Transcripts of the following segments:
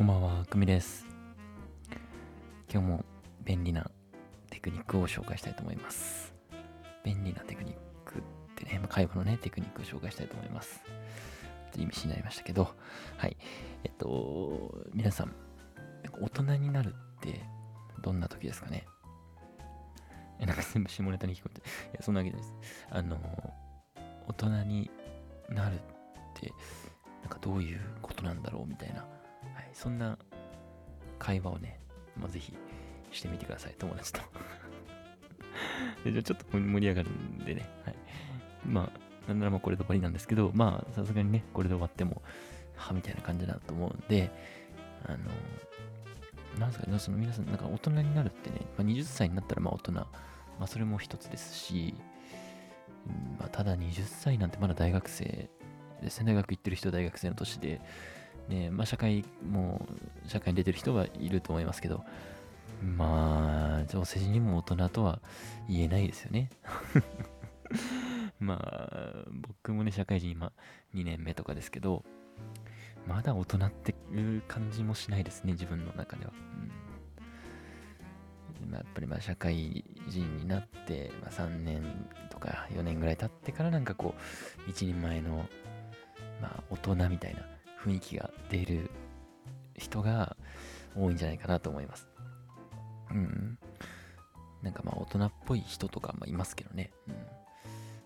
こんばんは、くみです。今日も便利なテクニックを紹介したいと思います。便利なテクニックってね、まあ、会話のね、テクニックを紹介したいと思います。ちょっと意味深になりましたけど、はい。えっと、皆さん、大人になるってどんな時ですかね？え、なんか全部下ネタに聞こえて、いや、そんなわけです。あの、大人になるって、なんかどういうことなんだろうみたいな、そんな会話をね、まあ、ぜひしてみてください、友達と。でじゃあちょっと盛り上がるんでね、はい。まあ、なんならもうこれで終わりなんですけど、まあ、さすがにね、これで終わっても、はみたいな感じだと思うんで、あの、なんですかね、その皆さん、なんか大人になるってね、まあ、20歳になったらまあ大人、まあそれも一つですし、まあ、ただ20歳なんてまだ大学生ですね、大学行ってる人は大学生の年で、ね、まあ社会も、社会に出てる人はいると思いますけど、まあ、お世辞にも大人とは言えないですよね。まあ、僕もね、社会人今2年目とかですけど、まだ大人っていう感じもしないですね、自分の中では。うんまあ、やっぱりまあ社会人になって、まあ、3年とか4年ぐらい経ってからなんかこう、一人前の、まあ、大人みたいな雰囲気が出る人が多いんじゃないかなと思います。うん。なんかまあ大人っぽい人とかまあいますけどね。うん。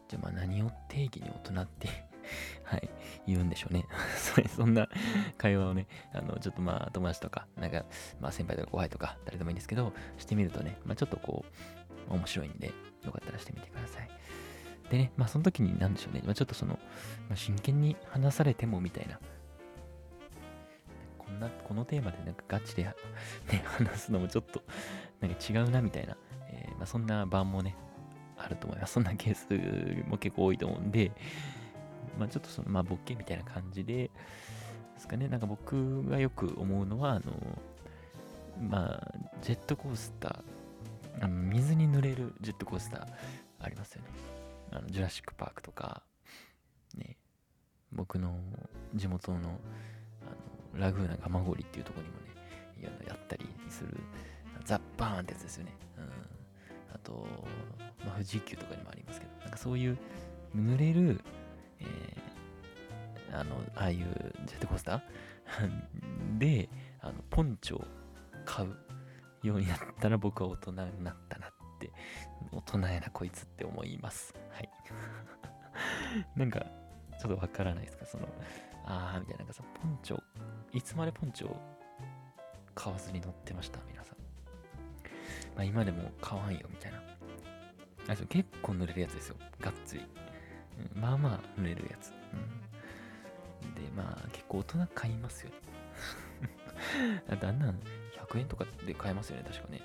じゃあまあ何を定義に大人って はい、言うんでしょうね。そんな会話をね、あの、ちょっとまあ友達とか、なんか、まあ先輩とか後輩とか、誰でもいいんですけど、してみるとね、まあちょっとこう、面白いんで、よかったらしてみてください。でね、まあその時になんでしょうね、まあ、ちょっとその、まあ、真剣に話されてもみたいな、こんな、このテーマでなんかガチで、ね、話すのもちょっと、なんか違うなみたいな、えーまあそんな場もね、あると思います。そんなケースも結構多いと思うんで、まあちょっとその、まあボケみたいな感じで、ですかね、なんか僕がよく思うのは、あの、まあ、ジェットコースター、あの水に濡れるジェットコースターありますよね。あのジュラシック・パークとか、ね、僕の地元のラグーナ蒲郡っていうとこにもね、いややったりする、ザッバーンってやつですよね。うん、あと、まあ、富士急とかにもありますけど、なんかそういう濡れる、えーあの、ああいうジェットコースター？で、あの、ポンチョを買うようになったら僕は大人になったなって、大人やなこいつって思います。はい。なんか、ちょっとわからないですか？その、あーみたいな、なんかさ、ポンチョ、いつまでポンチョを買わずに乗ってました？皆さん。まあ今でも買わんよ、みたいな。あそう結構濡れるやつですよ。がっつり。うんまあまあ濡れるやつ。うん、で、まあ結構大人買いますよね。だんなん100円とかで買えますよね、確かね。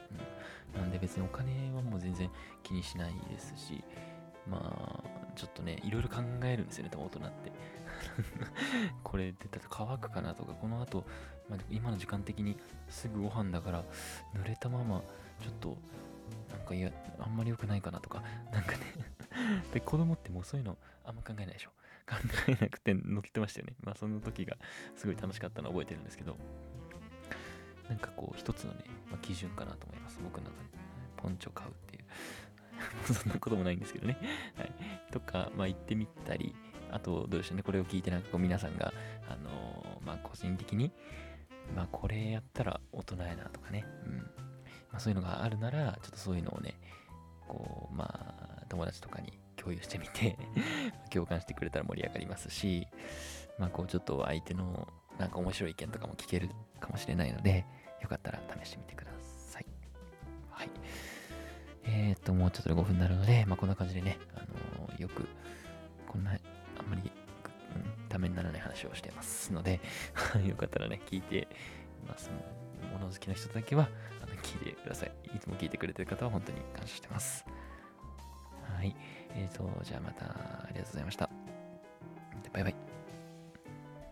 うん、なんで別にお金はもう全然気にしないですし、まあ、ちょっとね、いろいろ考えるんですよね、多分大人って。これで、だって乾くかなとか、この後、まあ、今の時間的にすぐご飯だから、濡れたまま、ちょっと、なんかいや、あんまり良くないかなとか、なんかね で、子供ってもうそういうのあんま考えないでしょ。考えなくて乗ってましたよね。まあその時がすごい楽しかったの覚えてるんですけど、なんかこう一つのね、まあ、基準かなと思います。僕の中で。ポンチョ買うっていう。そんなこともないんですけどね。はい。とか、まあ行ってみたり、あとどうでしょうね、これを聞いてなんかこう皆さんが、あのーまあ個人的に、まあこれやったら大人やなとかね、うん。まあそういうのがあるなら、ちょっとそういうのをね、こう、まあ友達とかに共有してみて 共感してくれたら盛り上がりますし、まあこうちょっと相手のなんか面白い意見とかも聞けるかもしれないので、よかったら試してみてください。はい。えーと、もうちょっとで5分になるので、まあこんな感じでね、あのーよく、こんな、めにならない話をしてますので、よかったらね、聞いて、ます。もの、物好きな人だけは、あの聞いてください。いつも聞いてくれてる方は本当に感謝してます。はい。えーと、じゃあまた、ありがとうございました。バイバイ。